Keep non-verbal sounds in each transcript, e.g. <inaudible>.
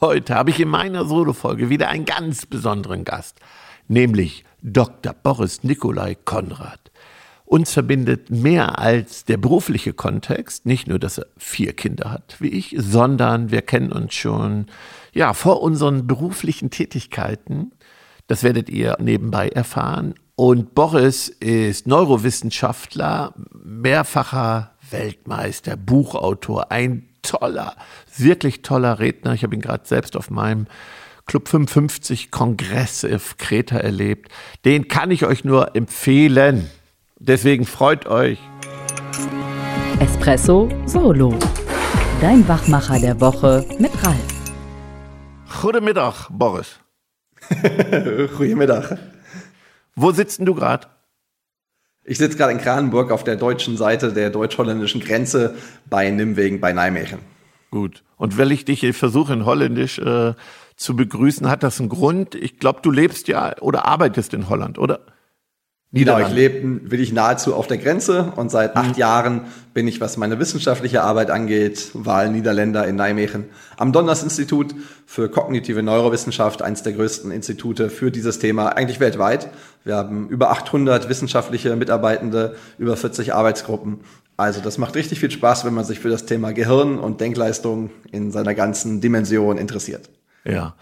heute habe ich in meiner Solo-Folge wieder einen ganz besonderen Gast, nämlich Dr. Boris Nikolai Konrad. Uns verbindet mehr als der berufliche Kontext, nicht nur, dass er vier Kinder hat wie ich, sondern wir kennen uns schon ja vor unseren beruflichen Tätigkeiten. Das werdet ihr nebenbei erfahren. Und Boris ist Neurowissenschaftler, mehrfacher Weltmeister, Buchautor, ein toller, wirklich toller Redner. Ich habe ihn gerade selbst auf meinem Club 55 Kongress auf Kreta erlebt. Den kann ich euch nur empfehlen. Deswegen freut euch. Espresso Solo. Dein Wachmacher der Woche mit Ralf. Goedemiddag, Boris. <laughs> Goedemiddag. Wo sitzt du gerade? Ich sitze gerade in Kranenburg auf der deutschen Seite der deutsch-holländischen Grenze bei Nimwegen bei Nijmegen. Gut. Und wenn ich dich versuche in Holländisch äh, zu begrüßen, hat das einen Grund. Ich glaube, du lebst ja oder arbeitest in Holland, oder? Genau, ich lebe wirklich nahezu auf der Grenze und seit acht mhm. Jahren bin ich, was meine wissenschaftliche Arbeit angeht, Wahl-Niederländer in Nijmegen am Donners-Institut für kognitive Neurowissenschaft, eines der größten Institute für dieses Thema, eigentlich weltweit. Wir haben über 800 wissenschaftliche Mitarbeitende, über 40 Arbeitsgruppen. Also das macht richtig viel Spaß, wenn man sich für das Thema Gehirn und Denkleistung in seiner ganzen Dimension interessiert. Ja.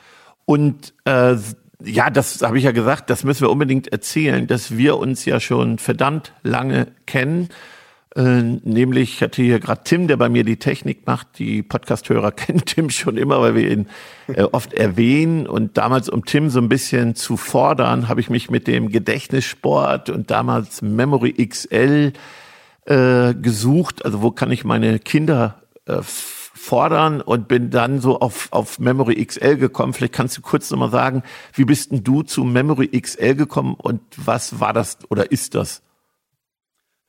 Und äh, ja, das habe ich ja gesagt, das müssen wir unbedingt erzählen, dass wir uns ja schon verdammt lange kennen. Äh, nämlich, ich hatte hier gerade Tim, der bei mir die Technik macht. Die Podcasthörer <laughs> kennen Tim schon immer, weil wir ihn äh, oft erwähnen. Und damals, um Tim so ein bisschen zu fordern, habe ich mich mit dem Gedächtnissport und damals Memory XL äh, gesucht. Also wo kann ich meine Kinder äh, fordern und bin dann so auf, auf Memory XL gekommen. Vielleicht kannst du kurz nochmal sagen, wie bist denn du zu Memory XL gekommen und was war das oder ist das?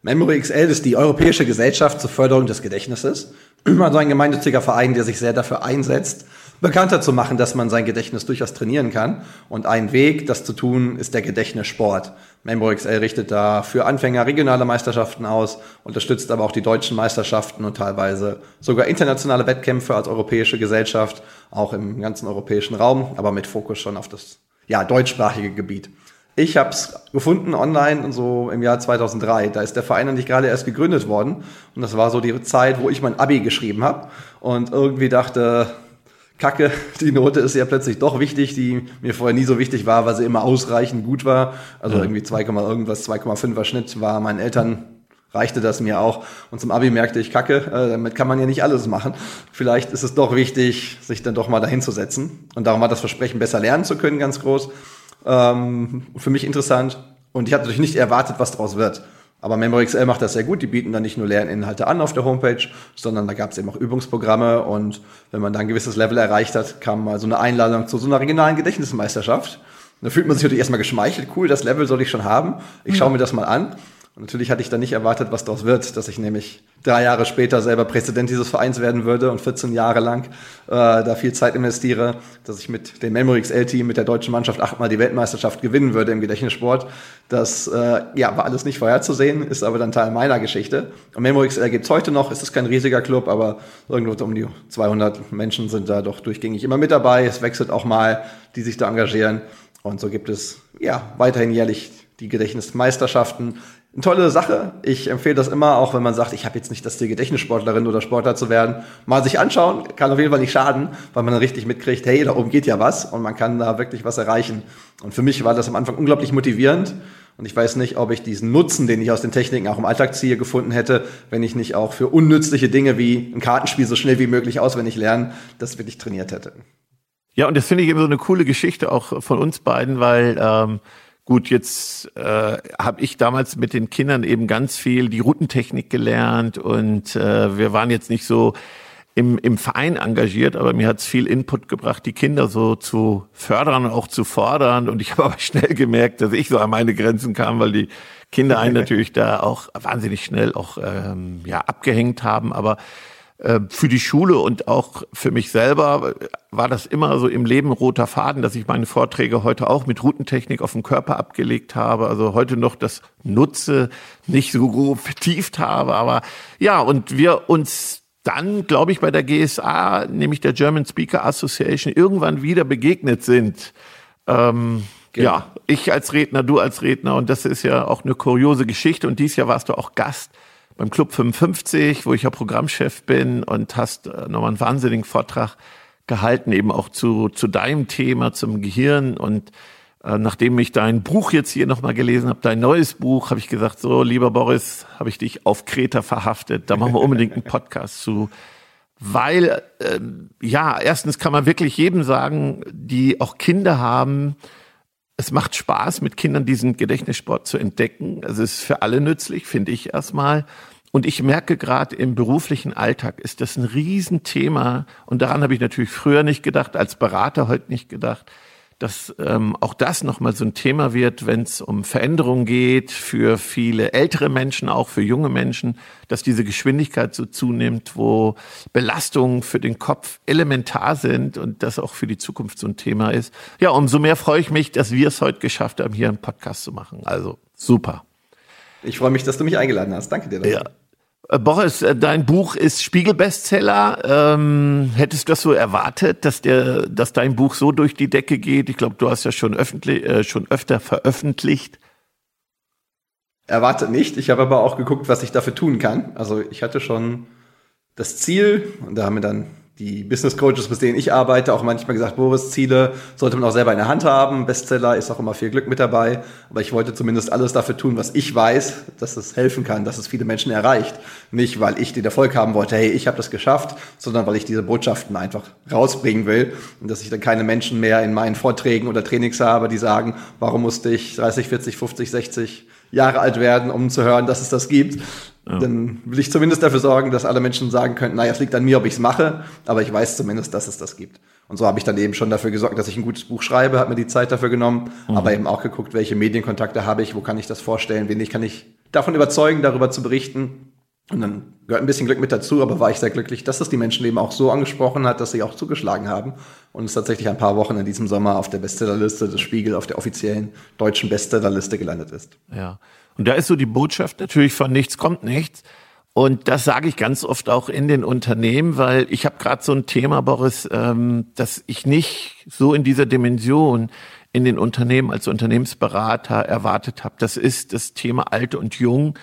Memory XL ist die Europäische Gesellschaft zur Förderung des Gedächtnisses. <clears throat> Also ein gemeinnütziger Verein, der sich sehr dafür einsetzt, bekannter zu machen, dass man sein Gedächtnis durchaus trainieren kann. Und ein Weg, das zu tun, ist der Gedächtnissport. MemberXL richtet da für Anfänger regionale Meisterschaften aus, unterstützt aber auch die deutschen Meisterschaften und teilweise sogar internationale Wettkämpfe als europäische Gesellschaft, auch im ganzen europäischen Raum, aber mit Fokus schon auf das ja, deutschsprachige Gebiet. Ich habe es gefunden online so im Jahr 2003. Da ist der Verein nicht gerade erst gegründet worden. Und das war so die Zeit, wo ich mein Abi geschrieben habe und irgendwie dachte, Kacke, <laughs> die Note ist ja plötzlich doch wichtig, die mir vorher nie so wichtig war, weil sie immer ausreichend gut war. Also ja. irgendwie 2, irgendwas, 2,5er Schnitt war meinen Eltern reichte das mir auch. Und zum Abi merkte ich, Kacke, äh, damit kann man ja nicht alles machen. Vielleicht ist es doch wichtig, sich dann doch mal dahin zu setzen. Und darum war das Versprechen, besser lernen zu können, ganz groß. Ähm, für mich interessant. Und ich hatte natürlich nicht erwartet, was daraus wird. Aber MemoryXL macht das sehr gut. Die bieten dann nicht nur Lerninhalte an auf der Homepage, sondern da gab es eben auch Übungsprogramme. Und wenn man dann ein gewisses Level erreicht hat, kam mal so eine Einladung zu so einer regionalen Gedächtnismeisterschaft. Da fühlt man sich natürlich erstmal geschmeichelt. Cool, das Level soll ich schon haben. Ich schaue mir das mal an. Und natürlich hatte ich dann nicht erwartet, was daraus wird, dass ich nämlich drei Jahre später selber Präsident dieses Vereins werden würde und 14 Jahre lang äh, da viel Zeit investiere, dass ich mit dem Memory XL-Team, mit der deutschen Mannschaft achtmal die Weltmeisterschaft gewinnen würde im Gedächtnissport. Das äh, ja, war alles nicht vorherzusehen, ist aber dann Teil meiner Geschichte. Und Memory XL gibt es heute noch, es ist kein riesiger Club, aber irgendwo um die 200 Menschen sind da doch durchgängig immer mit dabei. Es wechselt auch mal, die sich da engagieren. Und so gibt es ja weiterhin jährlich die Gedächtnismeisterschaften eine tolle Sache. Ich empfehle das immer, auch wenn man sagt, ich habe jetzt nicht das Ziel, Gedächtnissportlerin oder Sportler zu werden. Mal sich anschauen, kann auf jeden Fall nicht schaden, weil man dann richtig mitkriegt, hey, da oben geht ja was und man kann da wirklich was erreichen. Und für mich war das am Anfang unglaublich motivierend. Und ich weiß nicht, ob ich diesen Nutzen, den ich aus den Techniken auch im Alltag ziehe, gefunden hätte, wenn ich nicht auch für unnützliche Dinge wie ein Kartenspiel so schnell wie möglich auswendig lernen, das wirklich trainiert hätte. Ja, und das finde ich eben so eine coole Geschichte auch von uns beiden, weil ähm, Gut, jetzt äh, habe ich damals mit den Kindern eben ganz viel die Routentechnik gelernt und äh, wir waren jetzt nicht so im, im Verein engagiert, aber mir hat's viel Input gebracht, die Kinder so zu fördern und auch zu fordern. Und ich <laughs> habe aber schnell gemerkt, dass ich so an meine Grenzen kam, weil die Kinder einen <laughs> natürlich da auch wahnsinnig schnell auch ähm, ja abgehängt haben. Aber für die Schule und auch für mich selber war das immer so im Leben roter Faden, dass ich meine Vorträge heute auch mit Routentechnik auf dem Körper abgelegt habe. Also heute noch das nutze, nicht so <laughs> vertieft habe. Aber ja, und wir uns dann, glaube ich, bei der GSA, nämlich der German Speaker Association, irgendwann wieder begegnet sind. Ähm, genau. Ja, ich als Redner, du als Redner. Und das ist ja auch eine kuriose Geschichte. Und dieses Jahr warst du auch Gast beim Club 55, wo ich ja Programmchef bin und hast äh, nochmal einen wahnsinnigen Vortrag gehalten, eben auch zu, zu deinem Thema, zum Gehirn. Und äh, nachdem ich dein Buch jetzt hier nochmal gelesen habe, dein neues Buch, habe ich gesagt, so, lieber Boris, habe ich dich auf Kreta verhaftet. Da machen wir unbedingt einen Podcast zu. Weil, äh, ja, erstens kann man wirklich jedem sagen, die auch Kinder haben, es macht Spaß, mit Kindern diesen Gedächtnissport zu entdecken. Also es ist für alle nützlich, finde ich erstmal. Und ich merke gerade im beruflichen Alltag ist das ein Riesenthema. Und daran habe ich natürlich früher nicht gedacht, als Berater heute nicht gedacht dass ähm, auch das nochmal so ein Thema wird, wenn es um Veränderungen geht, für viele ältere Menschen, auch für junge Menschen, dass diese Geschwindigkeit so zunimmt, wo Belastungen für den Kopf elementar sind und das auch für die Zukunft so ein Thema ist. Ja, umso mehr freue ich mich, dass wir es heute geschafft haben, hier einen Podcast zu machen. Also super. Ich freue mich, dass du mich eingeladen hast. Danke dir. Dafür. Ja. Äh, Boris, äh, dein Buch ist Spiegelbestseller. Ähm, hättest du das so erwartet, dass der, dass dein Buch so durch die Decke geht? Ich glaube, du hast ja schon öffentlich, äh, schon öfter veröffentlicht. Erwartet nicht. Ich habe aber auch geguckt, was ich dafür tun kann. Also ich hatte schon das Ziel und da haben wir dann die Business Coaches, mit denen ich arbeite, auch manchmal gesagt, Boris, Ziele sollte man auch selber in der Hand haben. Bestseller ist auch immer viel Glück mit dabei. Aber ich wollte zumindest alles dafür tun, was ich weiß, dass es helfen kann, dass es viele Menschen erreicht. Nicht, weil ich den Erfolg haben wollte, hey, ich habe das geschafft, sondern weil ich diese Botschaften einfach rausbringen will. Und dass ich dann keine Menschen mehr in meinen Vorträgen oder Trainings habe, die sagen, warum musste ich 30, 40, 50, 60 Jahre alt werden, um zu hören, dass es das gibt. Ja. Dann will ich zumindest dafür sorgen, dass alle Menschen sagen könnten, naja, es liegt an mir, ob ich es mache, aber ich weiß zumindest, dass es das gibt. Und so habe ich dann eben schon dafür gesorgt, dass ich ein gutes Buch schreibe, habe mir die Zeit dafür genommen, mhm. aber eben auch geguckt, welche Medienkontakte habe ich, wo kann ich das vorstellen, wen ich kann ich davon überzeugen, darüber zu berichten. Und dann gehört ein bisschen Glück mit dazu, aber war ich sehr glücklich, dass es die Menschen eben auch so angesprochen hat, dass sie auch zugeschlagen haben und es tatsächlich ein paar Wochen in diesem Sommer auf der Bestsellerliste des Spiegel, auf der offiziellen deutschen Bestsellerliste gelandet ist. Ja. Und da ist so die Botschaft natürlich von nichts kommt nichts. Und das sage ich ganz oft auch in den Unternehmen, weil ich habe gerade so ein Thema, Boris, ähm, dass ich nicht so in dieser Dimension in den Unternehmen als Unternehmensberater erwartet habe. Das ist das Thema Alt und Jung.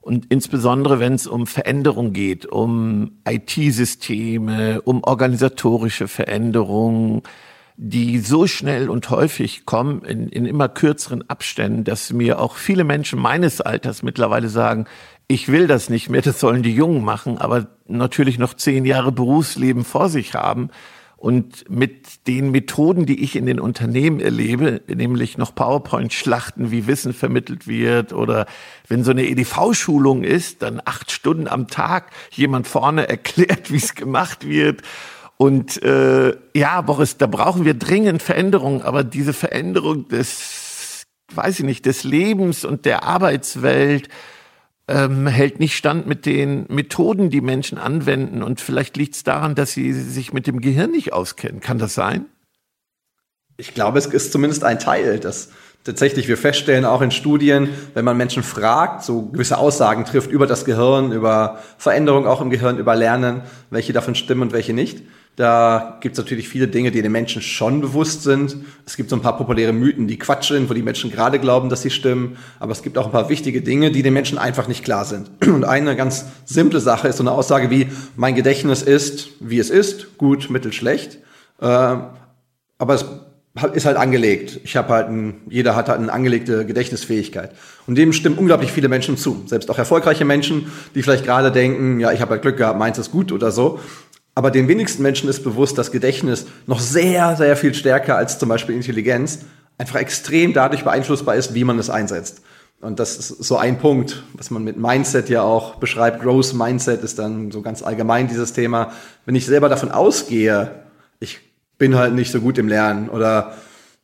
Und insbesondere, wenn es um Veränderung geht, um IT-Systeme, um organisatorische Veränderungen, die so schnell und häufig kommen in, in immer kürzeren Abständen, dass mir auch viele Menschen meines Alters mittlerweile sagen, ich will das nicht mehr, das sollen die Jungen machen, aber natürlich noch zehn Jahre Berufsleben vor sich haben. Und mit den Methoden, die ich in den Unternehmen erlebe, nämlich noch PowerPoint-Schlachten, wie Wissen vermittelt wird, oder wenn so eine EDV-Schulung ist, dann acht Stunden am Tag jemand vorne <laughs> erklärt, wie es gemacht wird. Und äh, ja, Boris, da brauchen wir dringend Veränderungen, aber diese Veränderung des, weiß ich nicht, des Lebens und der Arbeitswelt, ähm, hält nicht stand mit den Methoden, die Menschen anwenden. Und vielleicht liegt es daran, dass sie sich mit dem Gehirn nicht auskennen. Kann das sein? Ich glaube, es ist zumindest ein Teil, dass tatsächlich wir feststellen, auch in Studien, wenn man Menschen fragt, so gewisse Aussagen trifft über das Gehirn, über Veränderungen auch im Gehirn, über Lernen, welche davon stimmen und welche nicht. Da gibt es natürlich viele Dinge, die den Menschen schon bewusst sind. Es gibt so ein paar populäre Mythen, die Quatsch sind, wo die Menschen gerade glauben, dass sie stimmen. Aber es gibt auch ein paar wichtige Dinge, die den Menschen einfach nicht klar sind. <clears throat> Und eine ganz simple Sache ist so eine Aussage wie, mein Gedächtnis ist, wie es ist, gut, mittel, schlecht. Äh, aber es ist halt angelegt. Ich habe halt ein, jeder hat halt eine angelegte Gedächtnisfähigkeit. Und dem stimmen unglaublich viele Menschen zu. Selbst auch erfolgreiche Menschen, die vielleicht gerade denken, ja, ich habe halt Glück gehabt, meins ist gut oder so. Aber den wenigsten Menschen ist bewusst, dass Gedächtnis noch sehr, sehr viel stärker als zum Beispiel Intelligenz einfach extrem dadurch beeinflussbar ist, wie man es einsetzt. Und das ist so ein Punkt, was man mit Mindset ja auch beschreibt. Growth Mindset ist dann so ganz allgemein dieses Thema. Wenn ich selber davon ausgehe, ich bin halt nicht so gut im Lernen oder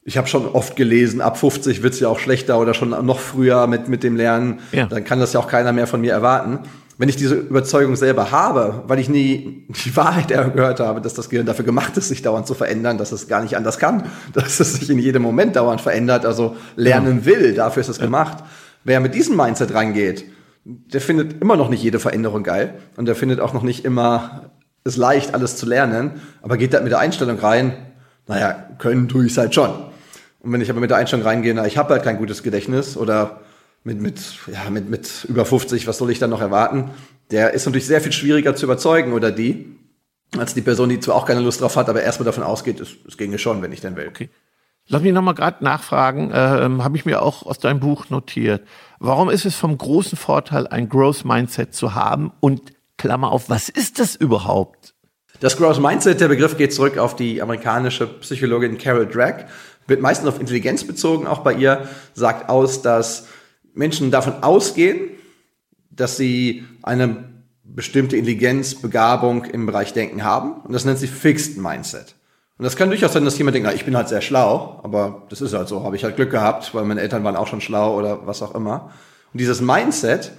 ich habe schon oft gelesen, ab 50 wird's ja auch schlechter oder schon noch früher mit, mit dem Lernen, ja. dann kann das ja auch keiner mehr von mir erwarten wenn ich diese Überzeugung selber habe, weil ich nie die Wahrheit <laughs> gehört habe, dass das Gehirn dafür gemacht ist, sich dauernd zu verändern, dass es gar nicht anders kann, <laughs> dass es sich in jedem Moment dauernd verändert, also lernen will, dafür ist es gemacht. Wer mit diesem Mindset rangeht, der findet immer noch nicht jede Veränderung geil und der findet auch noch nicht immer es leicht, alles zu lernen, aber geht da mit der Einstellung rein, naja, können tue ich es halt schon. Und wenn ich aber mit der Einstellung reingehe, na, ich habe halt kein gutes Gedächtnis oder mit, mit, ja, mit, mit über 50, was soll ich dann noch erwarten? Der ist natürlich sehr viel schwieriger zu überzeugen oder die, als die Person, die zwar auch keine Lust drauf hat, aber erstmal davon ausgeht, es, es ginge schon, wenn ich denn will. Okay. Lass mich nochmal gerade nachfragen, ähm, habe ich mir auch aus deinem Buch notiert. Warum ist es vom großen Vorteil, ein Growth Mindset zu haben? Und Klammer auf, was ist das überhaupt? Das Growth Mindset, der Begriff geht zurück auf die amerikanische Psychologin Carol Drake, wird meistens auf Intelligenz bezogen, auch bei ihr, sagt aus, dass Menschen davon ausgehen, dass sie eine bestimmte Intelligenz, Begabung im Bereich Denken haben. Und das nennt sie Fixed Mindset. Und das kann durchaus sein, dass jemand denkt, na, ich bin halt sehr schlau, aber das ist halt so, habe ich halt Glück gehabt, weil meine Eltern waren auch schon schlau oder was auch immer. Und dieses Mindset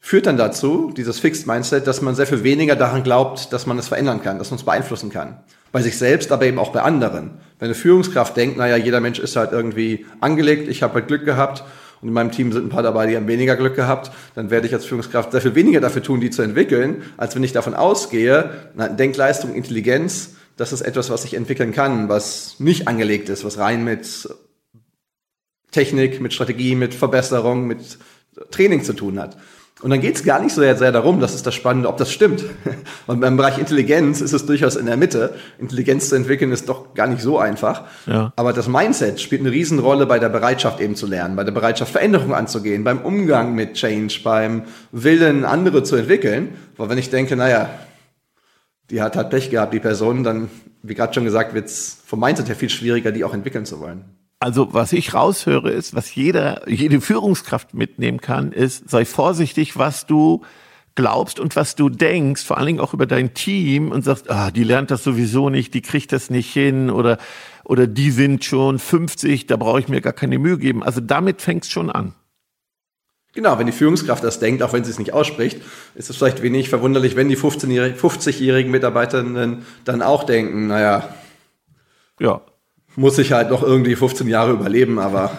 führt dann dazu, dieses Fixed Mindset, dass man sehr viel weniger daran glaubt, dass man es verändern kann, dass man es beeinflussen kann. Bei sich selbst, aber eben auch bei anderen. Wenn eine Führungskraft denkt, naja, jeder Mensch ist halt irgendwie angelegt, ich habe halt Glück gehabt und in meinem Team sind ein paar dabei, die haben weniger Glück gehabt, dann werde ich als Führungskraft sehr viel weniger dafür tun, die zu entwickeln, als wenn ich davon ausgehe, na, Denkleistung, Intelligenz, das ist etwas, was ich entwickeln kann, was nicht angelegt ist, was rein mit Technik, mit Strategie, mit Verbesserung, mit Training zu tun hat. Und dann geht es gar nicht so sehr, darum, das ist das Spannende, ob das stimmt. <laughs> Und beim Bereich Intelligenz ist es durchaus in der Mitte. Intelligenz zu entwickeln ist doch gar nicht so einfach. Ja. Aber das Mindset spielt eine Riesenrolle bei der Bereitschaft eben zu lernen, bei der Bereitschaft Veränderungen anzugehen, beim Umgang mit Change, beim Willen, andere zu entwickeln. Weil wenn ich denke, naja, die hat halt Pech gehabt, die Person, dann, wie gerade schon gesagt, wird es vom Mindset her viel schwieriger, die auch entwickeln zu wollen. Also was ich raushöre ist, was jeder, jede Führungskraft mitnehmen kann, ist, sei vorsichtig, was du glaubst und was du denkst, vor allen Dingen auch über dein Team und sagst, ah, die lernt das sowieso nicht, die kriegt das nicht hin oder, oder die sind schon 50, da brauche ich mir gar keine Mühe geben. Also damit fängt's schon an. Genau, wenn die Führungskraft das denkt, auch wenn sie es nicht ausspricht, ist es vielleicht wenig verwunderlich, wenn die 50-jährigen Mitarbeiterinnen dann auch denken, naja, ja, muss ich halt noch irgendwie 15 Jahre überleben, aber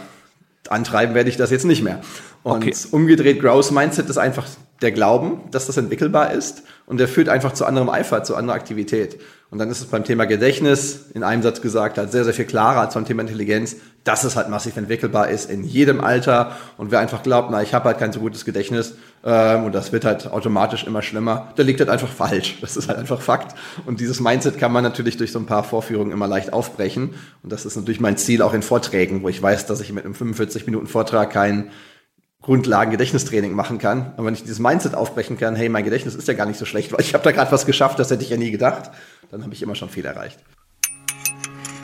antreiben werde ich das jetzt nicht mehr. Und okay. umgedreht, Growth Mindset ist einfach der Glauben, dass das entwickelbar ist und der führt einfach zu anderem Eifer, zu anderer Aktivität. Und dann ist es beim Thema Gedächtnis, in einem Satz gesagt, halt sehr, sehr viel klarer als beim Thema Intelligenz, dass es halt massiv entwickelbar ist in jedem Alter. Und wer einfach glaubt, na, ich habe halt kein so gutes Gedächtnis ähm, und das wird halt automatisch immer schlimmer, der liegt halt einfach falsch. Das ist halt einfach Fakt. Und dieses Mindset kann man natürlich durch so ein paar Vorführungen immer leicht aufbrechen. Und das ist natürlich mein Ziel auch in Vorträgen, wo ich weiß, dass ich mit einem 45 Minuten Vortrag kein Grundlagen-Gedächtnistraining machen kann. Aber wenn ich dieses Mindset aufbrechen kann, hey, mein Gedächtnis ist ja gar nicht so schlecht, weil ich habe da gerade was geschafft, das hätte ich ja nie gedacht, dann habe ich immer schon viel erreicht.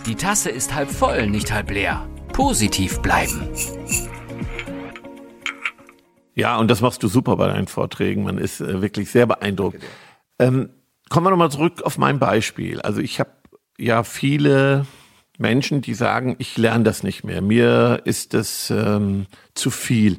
Die Tasse ist halb voll, nicht halb leer. Positiv bleiben. Ja, und das machst du super bei deinen Vorträgen. Man ist äh, wirklich sehr beeindruckt. Ähm, kommen wir nochmal zurück auf mein Beispiel. Also ich habe ja viele Menschen, die sagen, ich lerne das nicht mehr. Mir ist das ähm, zu viel.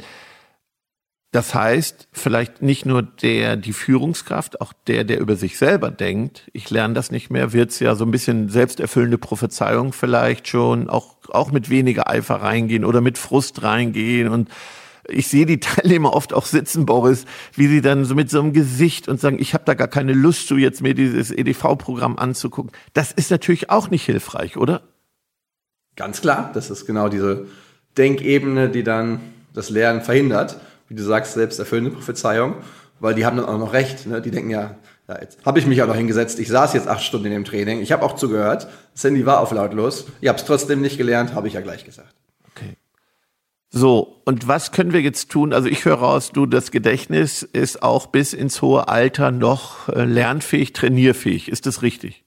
Das heißt, vielleicht nicht nur der, die Führungskraft, auch der, der über sich selber denkt, ich lerne das nicht mehr, wird es ja so ein bisschen selbsterfüllende Prophezeiung vielleicht schon, auch, auch mit weniger Eifer reingehen oder mit Frust reingehen und ich sehe die <laughs> Teilnehmer oft auch sitzen, Boris, wie sie dann so mit so einem Gesicht und sagen, ich habe da gar keine Lust zu, jetzt mir dieses EDV-Programm anzugucken. Das ist natürlich auch nicht hilfreich, oder? Ganz klar, das ist genau diese Denkebene, die dann das Lernen verhindert wie du sagst, selbst erfüllende Prophezeiung, weil die haben dann auch noch recht. Ne? Die denken ja, ja jetzt habe ich mich auch noch hingesetzt, ich saß jetzt acht Stunden in dem Training, ich habe auch zugehört, das Handy war auf lautlos, ich habe es trotzdem nicht gelernt, habe ich ja gleich gesagt. Okay. So, und was können wir jetzt tun? Also ich höre raus, du, das Gedächtnis ist auch bis ins hohe Alter noch äh, lernfähig, trainierfähig. Ist das richtig?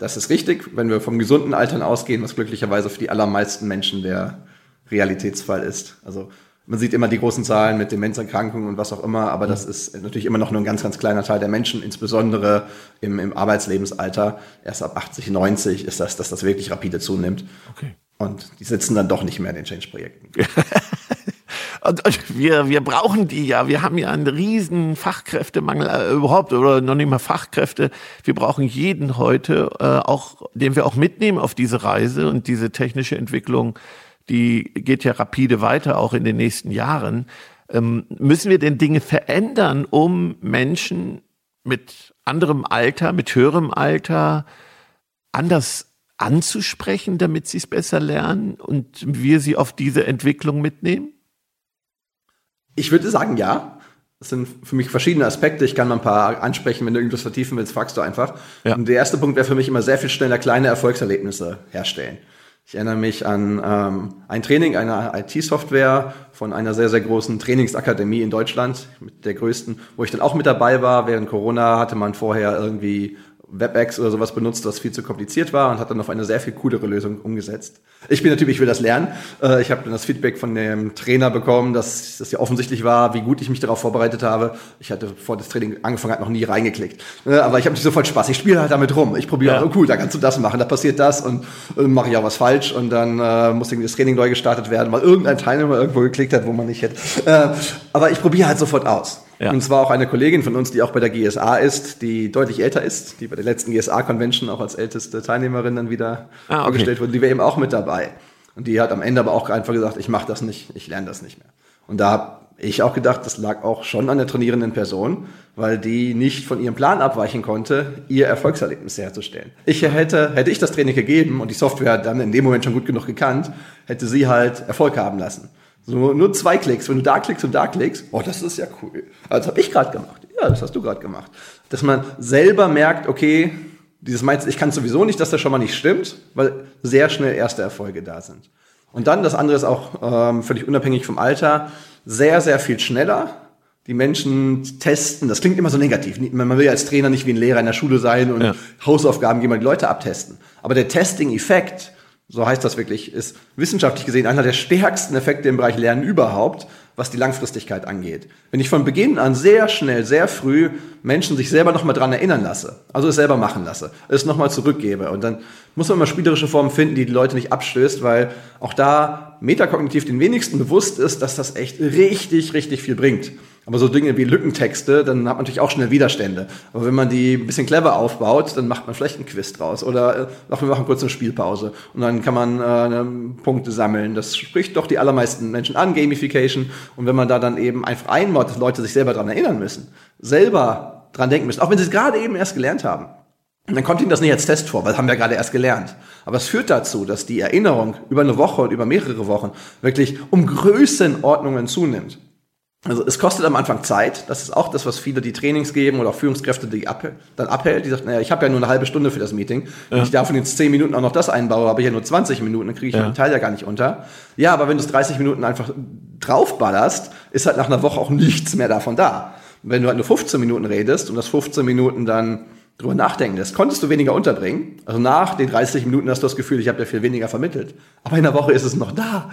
Das ist richtig, wenn wir vom gesunden Altern ausgehen, was glücklicherweise für die allermeisten Menschen der Realitätsfall ist. Also man sieht immer die großen Zahlen mit Demenzerkrankungen und was auch immer, aber das ist natürlich immer noch nur ein ganz, ganz kleiner Teil der Menschen, insbesondere im, im Arbeitslebensalter. Erst ab 80, 90 ist das, dass das wirklich rapide zunimmt. Okay. Und die sitzen dann doch nicht mehr in den Change-Projekten. <laughs> Und, wir, wir brauchen die ja. Wir haben ja einen riesen Fachkräftemangel äh, überhaupt oder noch nicht mal Fachkräfte. Wir brauchen jeden heute, äh, auch, den wir auch mitnehmen auf diese Reise und diese technische Entwicklung die geht ja rapide weiter, auch in den nächsten Jahren. Ähm, müssen wir denn Dinge verändern, um Menschen mit anderem Alter, mit höherem Alter anders anzusprechen, damit sie es besser lernen und wir sie auf diese Entwicklung mitnehmen? Ich würde sagen, ja. Das sind für mich verschiedene Aspekte. Ich kann mal ein paar ansprechen. Wenn du irgendwas vertiefen willst, fragst du einfach. Ja. Und der erste Punkt wäre für mich immer sehr viel schneller kleine Erfolgserlebnisse herstellen. Ich erinnere mich an ähm, ein Training einer IT-Software von einer sehr, sehr großen Trainingsakademie in Deutschland, mit der größten, wo ich dann auch mit dabei war. Während Corona hatte man vorher irgendwie WebEx oder sowas benutzt, was viel zu kompliziert war und hat dann auf eine sehr viel coolere Lösung umgesetzt. Ich bin natürlich, ich will das lernen. Äh, ich habe dann das Feedback von dem Trainer bekommen, dass das ja offensichtlich war, wie gut ich mich darauf vorbereitet habe. Ich hatte vor das Training angefangen hat noch nie reingeklickt. Äh, aber ich habe nicht sofort Spaß. Ich spiele halt damit rum. Ich probiere, ja. oh cool, da kannst du das machen, da passiert das und äh, mache ich auch was falsch und dann äh, muss irgendwie das Training neu gestartet werden, weil irgendein Teilnehmer irgendwo geklickt hat, wo man nicht hätte. Äh, aber ich probiere halt sofort aus. Ja. Und zwar auch eine Kollegin von uns, die auch bei der GSA ist, die deutlich älter ist, die bei der letzten GSA-Convention auch als älteste Teilnehmerin dann wieder ah, okay. vorgestellt wurde, die wäre eben auch mit dabei. Und die hat am Ende aber auch einfach gesagt, ich mache das nicht, ich lerne das nicht mehr. Und da habe ich auch gedacht, das lag auch schon an der trainierenden Person, weil die nicht von ihrem Plan abweichen konnte, ihr Erfolgserlebnis herzustellen. Ich hätte, hätte ich das Training gegeben und die Software dann in dem Moment schon gut genug gekannt, hätte sie halt Erfolg haben lassen. So, nur zwei Klicks. Wenn du da klickst und da klickst, oh, das ist ja cool. Also, das habe ich gerade gemacht. Ja, das hast du gerade gemacht. Dass man selber merkt, okay, dieses Mindset, ich kann sowieso nicht, dass das schon mal nicht stimmt, weil sehr schnell erste Erfolge da sind. Und dann, das andere ist auch ähm, völlig unabhängig vom Alter, sehr, sehr viel schneller. Die Menschen testen, das klingt immer so negativ. Man will ja als Trainer nicht wie ein Lehrer in der Schule sein und ja. Hausaufgaben gehen, mal die Leute abtesten. Aber der Testing-Effekt, so heißt das wirklich, ist wissenschaftlich gesehen einer der stärksten Effekte im Bereich Lernen überhaupt, was die Langfristigkeit angeht. Wenn ich von Beginn an sehr schnell, sehr früh Menschen sich selber nochmal dran erinnern lasse, also es selber machen lasse, es nochmal zurückgebe und dann muss man immer spielerische Formen finden, die die Leute nicht abstößt, weil auch da metakognitiv den wenigsten bewusst ist, dass das echt richtig, richtig viel bringt. Aber so Dinge wie Lückentexte, dann hat man natürlich auch schnell Widerstände. Aber wenn man die ein bisschen clever aufbaut, dann macht man vielleicht einen Quiz draus. Oder äh, wir machen kurz eine Spielpause. Und dann kann man äh, Punkte sammeln. Das spricht doch die allermeisten Menschen an, Gamification. Und wenn man da dann eben einfach einbaut, dass Leute sich selber dran erinnern müssen, selber dran denken müssen, auch wenn sie es gerade eben erst gelernt haben, und dann kommt Ihnen das nicht als Test vor, weil haben wir gerade erst gelernt. Aber es führt dazu, dass die Erinnerung über eine Woche und über mehrere Wochen wirklich um Größenordnungen zunimmt. Also es kostet am Anfang Zeit. Das ist auch das, was viele die Trainings geben oder auch Führungskräfte, die ab, dann abhält. Die sagt, naja, ich habe ja nur eine halbe Stunde für das Meeting. Wenn ja. ich davon jetzt zehn Minuten auch noch das einbaue, habe ich ja nur 20 Minuten, dann kriege ich ja. den Teil ja gar nicht unter. Ja, aber wenn du es 30 Minuten einfach draufballerst, ist halt nach einer Woche auch nichts mehr davon da. Wenn du halt nur 15 Minuten redest und das 15 Minuten dann drüber nachdenken lässt, konntest du weniger unterbringen. Also nach den 30 Minuten hast du das Gefühl, ich habe dir viel weniger vermittelt. Aber in der Woche ist es noch da.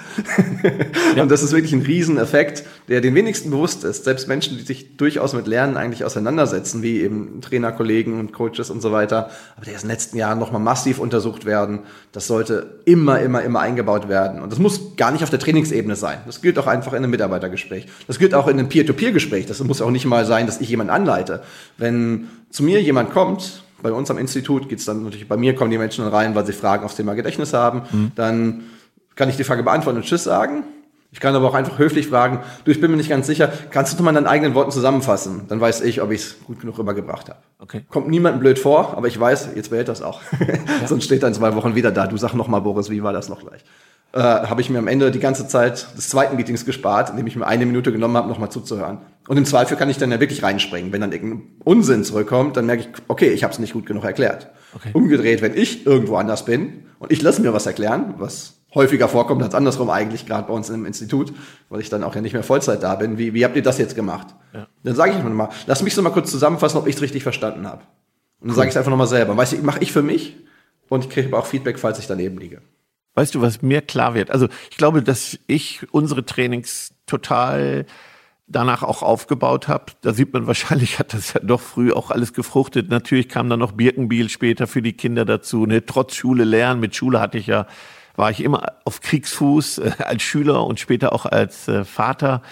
<laughs> ja. Und das ist wirklich ein Rieseneffekt, der den wenigsten bewusst ist. Selbst Menschen, die sich durchaus mit Lernen eigentlich auseinandersetzen, wie eben Trainerkollegen und Coaches und so weiter, aber der ist in den letzten Jahren nochmal massiv untersucht werden. Das sollte immer, immer, immer eingebaut werden. Und das muss gar nicht auf der Trainingsebene sein. Das gilt auch einfach in einem Mitarbeitergespräch. Das gilt auch in einem Peer-to-Peer-Gespräch. Das muss auch nicht mal sein, dass ich jemanden anleite. Wenn zu mir jemand kommt, bei uns am Institut geht es dann natürlich, bei mir kommen die Menschen dann rein, weil sie Fragen aufs Thema Gedächtnis haben, mhm. dann kann ich die Frage beantworten und Tschüss sagen. Ich kann aber auch einfach höflich fragen, du, ich bin mir nicht ganz sicher, kannst du mal in deinen eigenen Worten zusammenfassen? Dann weiß ich, ob ich es gut genug rübergebracht habe. Okay. Kommt niemandem blöd vor, aber ich weiß, jetzt behält das auch. <laughs> Ja. Sonst steht er in zwei Wochen wieder da. Du sag noch mal, Boris, wie war das noch gleich? Äh, habe ich mir am Ende die ganze Zeit des zweiten Meetings gespart, indem ich mir eine Minute genommen habe, nochmal zuzuhören. Und im Zweifel kann ich dann ja wirklich reinspringen. Wenn dann irgendein Unsinn zurückkommt, dann merke ich, okay, ich habe es nicht gut genug erklärt. Okay. Umgedreht, wenn ich irgendwo anders bin und ich lasse mir was erklären, was häufiger vorkommt als andersrum eigentlich, gerade bei uns im Institut, weil ich dann auch ja nicht mehr Vollzeit da bin. Wie, wie habt ihr das jetzt gemacht? Ja. Dann sage ich mir mal, lass mich so mal kurz zusammenfassen, ob ich es richtig verstanden habe. Und dann cool. sage ich es einfach nochmal selber. Weißt du, mache ich für mich und ich kriege aber auch Feedback, falls ich daneben liege. Weißt du, was mir klar wird? Also ich glaube, dass ich unsere Trainings total danach auch aufgebaut habe. Da sieht man <laughs> wahrscheinlich, hat das ja doch früh auch alles gefruchtet. Natürlich kam dann noch Birkenbiel später für die Kinder dazu. Ne? Trotz Schule lernen. Mit Schule hatte ich ja, war ich immer auf Kriegsfuß äh, als Schüler und später auch als äh, Vater.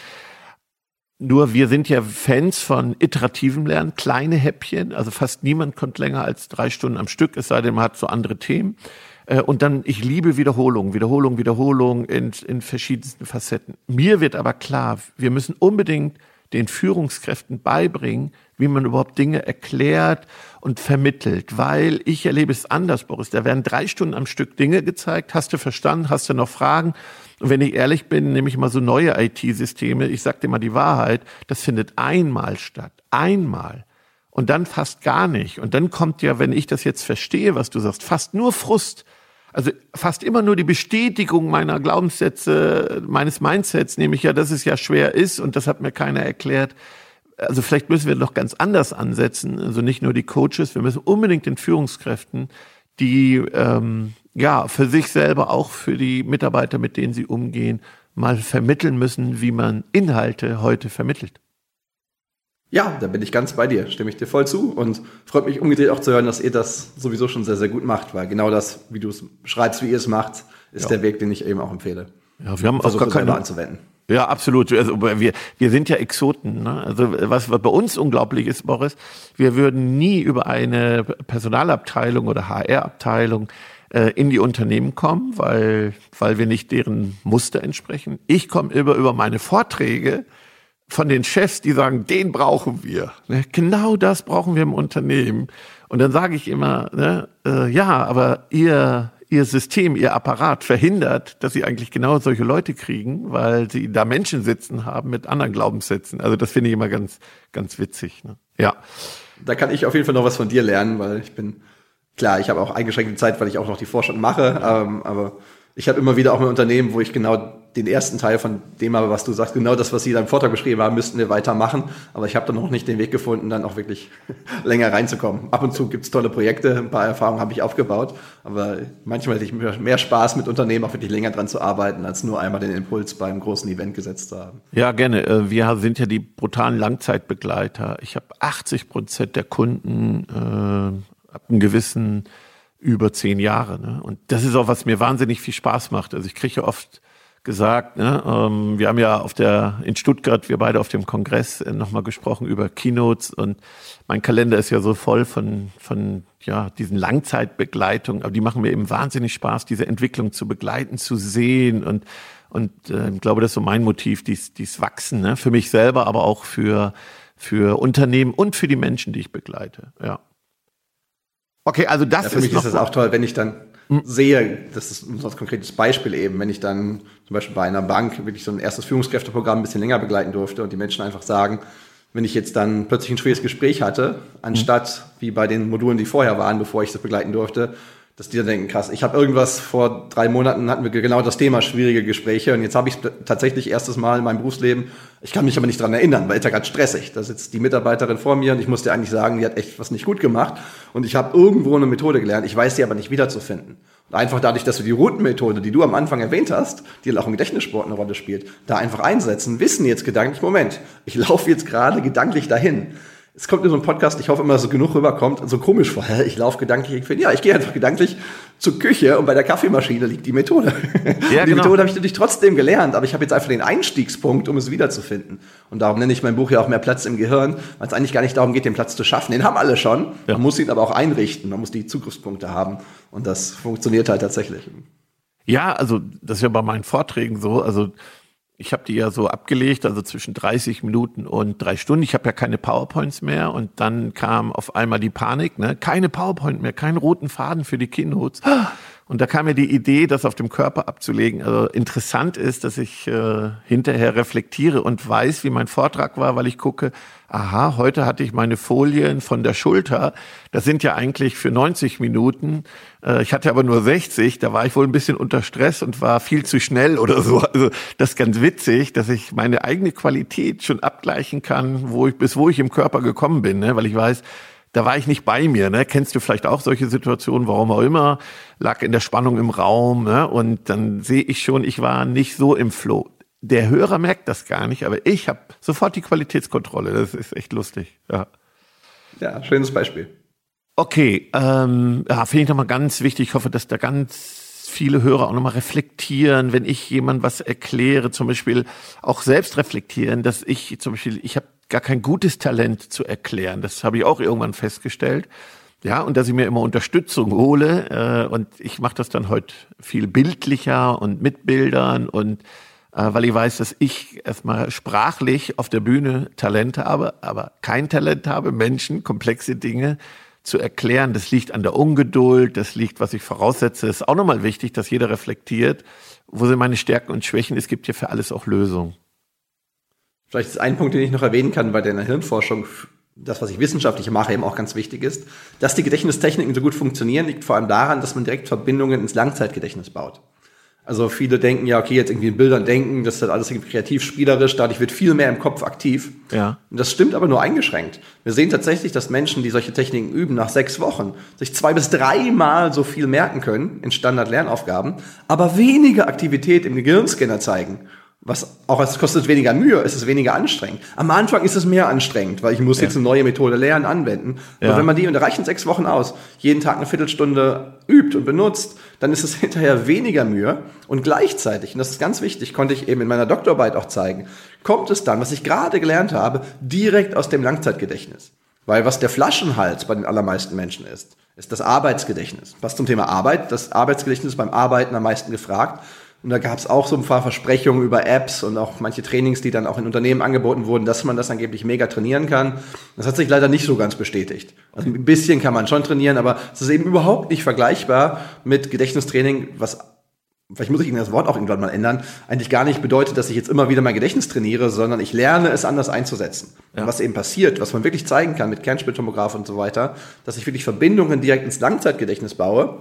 Nur wir sind ja Fans von iterativem Lernen, kleine Häppchen. Also fast niemand kommt länger als drei Stunden am Stück, es sei denn, man hat so andere Themen. Äh, und dann, ich liebe Wiederholung, Wiederholung, Wiederholung in, in verschiedensten Facetten. Mir wird aber klar, wir müssen unbedingt den Führungskräften beibringen, wie man überhaupt Dinge erklärt und vermittelt, weil ich erlebe es anders, Boris. Da werden drei Stunden am Stück Dinge gezeigt. Hast du verstanden? Hast du noch Fragen? Und wenn ich ehrlich bin, nehme ich mal so neue IT-Systeme. Ich sage dir mal die Wahrheit. Das findet einmal statt. Einmal. Und dann fast gar nicht. Und dann kommt ja, wenn ich das jetzt verstehe, was du sagst, fast nur Frust. Also fast immer nur die Bestätigung meiner Glaubenssätze, meines Mindsets, nämlich ja, dass es ja schwer ist und das hat mir keiner erklärt. Also vielleicht müssen wir doch ganz anders ansetzen. Also nicht nur die Coaches, wir müssen unbedingt den Führungskräften, die ähm, ja für sich selber, auch für die Mitarbeiter, mit denen sie umgehen, mal vermitteln müssen, wie man Inhalte heute vermittelt. Ja, da bin ich ganz bei dir, stimme ich dir voll zu und freut mich umgedreht auch zu hören, dass ihr das sowieso schon sehr, sehr gut macht, weil genau das, wie du es beschreibst, wie ihr es macht, ist ja. der Weg, den ich eben auch empfehle. Ja, wir haben auch gar keine anzuwenden. Ja, absolut. Also wir, wir sind ja Exoten. Ne? Also was bei uns unglaublich ist, Boris, wir würden nie über eine Personalabteilung oder HR-Abteilung äh, in die Unternehmen kommen, weil, weil wir nicht deren Muster entsprechen. Ich komme über, über meine Vorträge von den Chefs, die sagen, den brauchen wir. Ne? Genau das brauchen wir im Unternehmen. Und dann sage ich immer, ne, äh, ja, aber ihr, ihr System, ihr Apparat verhindert, dass sie eigentlich genau solche Leute kriegen, weil sie da Menschen sitzen haben mit anderen Glaubenssätzen. Also das finde ich immer ganz, ganz witzig. Ne? Ja. Da kann ich auf jeden Fall noch was von dir lernen, weil ich bin, klar, ich habe auch eingeschränkte Zeit, weil ich auch noch die Forschung mache, ähm, aber ich habe immer wieder auch ein Unternehmen, wo ich genau den ersten Teil von dem aber, was du sagst, genau das, was Sie da im Vortrag beschrieben haben, müssten wir weitermachen. Aber ich habe da noch nicht den Weg gefunden, dann auch wirklich <laughs> länger reinzukommen. Ab und zu gibt's tolle Projekte, ein paar Erfahrungen habe ich aufgebaut. Aber manchmal hätte ich mehr Spaß mit Unternehmen auch wirklich länger dran zu arbeiten, als nur einmal den Impuls beim großen Event gesetzt zu haben. Ja, gerne. Äh, wir sind ja die brutalen Langzeitbegleiter. Ich habe 80 Prozent der Kunden äh, ab einem gewissen über zehn Jahre. Ne? Und das ist auch, was mir wahnsinnig viel Spaß macht. Also ich kriege oft gesagt, ne, ähm, wir haben ja auf der in Stuttgart, wir beide auf dem Kongress äh, nochmal gesprochen über Keynotes und mein Kalender ist ja so voll von, von ja, diesen Langzeitbegleitungen, aber die machen mir eben wahnsinnig Spaß, diese Entwicklung zu begleiten, zu sehen und und äh, ich glaube, das ist so mein Motiv, dies, dies Wachsen, ne? für mich selber, aber auch für, für Unternehmen und für die Menschen, die ich begleite. Ja. Okay, also das ja, für ist mich ist das auch toll, wenn ich dann. Sehe, das ist ein konkretes Beispiel eben, wenn ich dann zum Beispiel bei einer Bank wirklich so ein erstes Führungskräfteprogramm ein bisschen länger begleiten durfte und die Menschen einfach sagen, wenn ich jetzt dann plötzlich ein schwieriges Gespräch hatte, anstatt wie bei den Modulen, die vorher waren, bevor ich das begleiten durfte, dass die dann denken, krass, ich habe irgendwas vor drei Monaten hatten wir genau das Thema schwierige Gespräche und jetzt habe ich tatsächlich erstes Mal in meinem Berufsleben, ich kann mich aber nicht dran erinnern, weil es ja gerade stressig. Da sitzt die Mitarbeiterin vor mir und ich musste eigentlich sagen, die hat echt was nicht gut gemacht und ich habe irgendwo eine Methode gelernt, ich weiß sie aber nicht wiederzufinden. Und einfach dadurch, dass wir die Routenmethode, die du am Anfang erwähnt hast, die auch im Gedächtnissport eine Rolle spielt, da einfach einsetzen, wissen jetzt gedanklich, Moment, ich laufe jetzt gerade gedanklich dahin es kommt in so einem Podcast, ich hoffe immer, dass es genug rüberkommt, so komisch vorher. Ich laufe gedanklich, ich finde, ja, ich gehe einfach gedanklich zur Küche und bei der Kaffeemaschine liegt die Methode. Ja, die genau. Methode habe ich natürlich trotzdem gelernt, aber ich habe jetzt einfach den Einstiegspunkt, um es wiederzufinden. Und darum nenne ich mein Buch ja auch mehr Platz im Gehirn, weil es eigentlich gar nicht darum geht, den Platz zu schaffen. Den haben alle schon. Ja. Man muss ihn aber auch einrichten, man muss die Zugriffspunkte haben. Und das funktioniert halt tatsächlich. Ja, also das ist ja bei meinen Vorträgen so. Also ich habe die ja so abgelegt, also zwischen 30 Minuten und drei Stunden. Ich habe ja keine PowerPoints mehr und dann kam auf einmal die Panik, ne? Keine PowerPoint mehr, keinen roten Faden für die Keynotes. Und da kam mir die Idee, das auf dem Körper abzulegen. Also interessant ist, dass ich äh, hinterher reflektiere und weiß, wie mein Vortrag war, weil ich gucke, aha, heute hatte ich meine Folien von der Schulter. Das sind ja eigentlich für 90 Minuten. Äh, ich hatte aber nur 60. Da war ich wohl ein bisschen unter Stress und war viel zu schnell oder so. Also das ist ganz witzig, dass ich meine eigene Qualität schon abgleichen kann, wo ich, bis wo ich im Körper gekommen bin, ne? weil ich weiß, da war ich nicht bei mir. Ne? Kennst du vielleicht auch solche Situationen, warum auch immer, lag in der Spannung im Raum ne? und dann sehe ich schon, ich war nicht so im Flow. Der Hörer merkt das gar nicht, aber ich habe sofort die Qualitätskontrolle. Das ist echt lustig. Ja, ja schönes Beispiel. Okay, ähm, ja, finde ich nochmal ganz wichtig. Ich hoffe, dass da ganz viele Hörer auch nochmal reflektieren, wenn ich jemand was erkläre, zum Beispiel auch selbst reflektieren, dass ich zum Beispiel, ich habe gar kein gutes Talent zu erklären. Das habe ich auch irgendwann festgestellt. Ja, und dass ich mir immer Unterstützung hole. Äh, und ich mache das dann heute viel bildlicher und mit Bildern und weil ich weiß, dass ich erstmal sprachlich auf der Bühne Talent habe, aber kein Talent habe, Menschen komplexe Dinge zu erklären. Das liegt an der Ungeduld, das liegt, was ich voraussetze. ist auch nochmal wichtig, dass jeder reflektiert, wo sind meine Stärken und Schwächen. Es gibt ja für alles auch Lösungen. Vielleicht ist ein Punkt, den ich noch erwähnen kann, in der Hirnforschung, das, was ich wissenschaftlich mache, eben auch ganz wichtig ist. Dass die Gedächtnistechniken so gut funktionieren, liegt vor allem daran, dass man direkt Verbindungen ins Langzeitgedächtnis baut. Also viele denken ja, okay, jetzt irgendwie in Bildern denken, das ist halt alles kreativ spielerisch, dadurch wird viel mehr im Kopf aktiv. Ja. Und das stimmt aber nur eingeschränkt. Wir sehen tatsächlich, dass Menschen, die solche Techniken üben, nach sechs Wochen sich zwei bis dreimal so viel merken können in Standard-Lernaufgaben, aber weniger Aktivität im Gehirnscanner zeigen was auch es kostet weniger Mühe, es ist weniger anstrengend. Am Anfang ist es mehr anstrengend, weil ich muss ja. jetzt eine neue Methode lernen, anwenden. Ja. Und wenn man die, und da reichen sechs Wochen aus, jeden Tag eine Viertelstunde übt und benutzt, dann ist es <laughs> hinterher weniger Mühe. Und gleichzeitig, und das ist ganz wichtig, konnte ich eben in meiner Doktorarbeit auch zeigen, kommt es dann, was ich gerade gelernt habe, direkt aus dem Langzeitgedächtnis. Weil was der Flaschenhals bei den allermeisten Menschen ist, ist das Arbeitsgedächtnis. Was zum Thema Arbeit, das Arbeitsgedächtnis ist beim Arbeiten am meisten gefragt. Und da gab es auch so ein paar Versprechungen über Apps und auch manche Trainings, die dann auch in Unternehmen angeboten wurden, dass man das angeblich mega trainieren kann. Das hat sich leider nicht so ganz bestätigt. Also ein bisschen kann man schon trainieren, aber es ist eben überhaupt nicht vergleichbar mit Gedächtnistraining, was vielleicht muss ich Ihnen das Wort auch irgendwann mal ändern, eigentlich gar nicht bedeutet, dass ich jetzt immer wieder mein Gedächtnis trainiere, sondern ich lerne es anders einzusetzen. Ja. Was eben passiert, was man wirklich zeigen kann mit Kernspintomograph und so weiter, dass ich wirklich Verbindungen direkt ins Langzeitgedächtnis baue,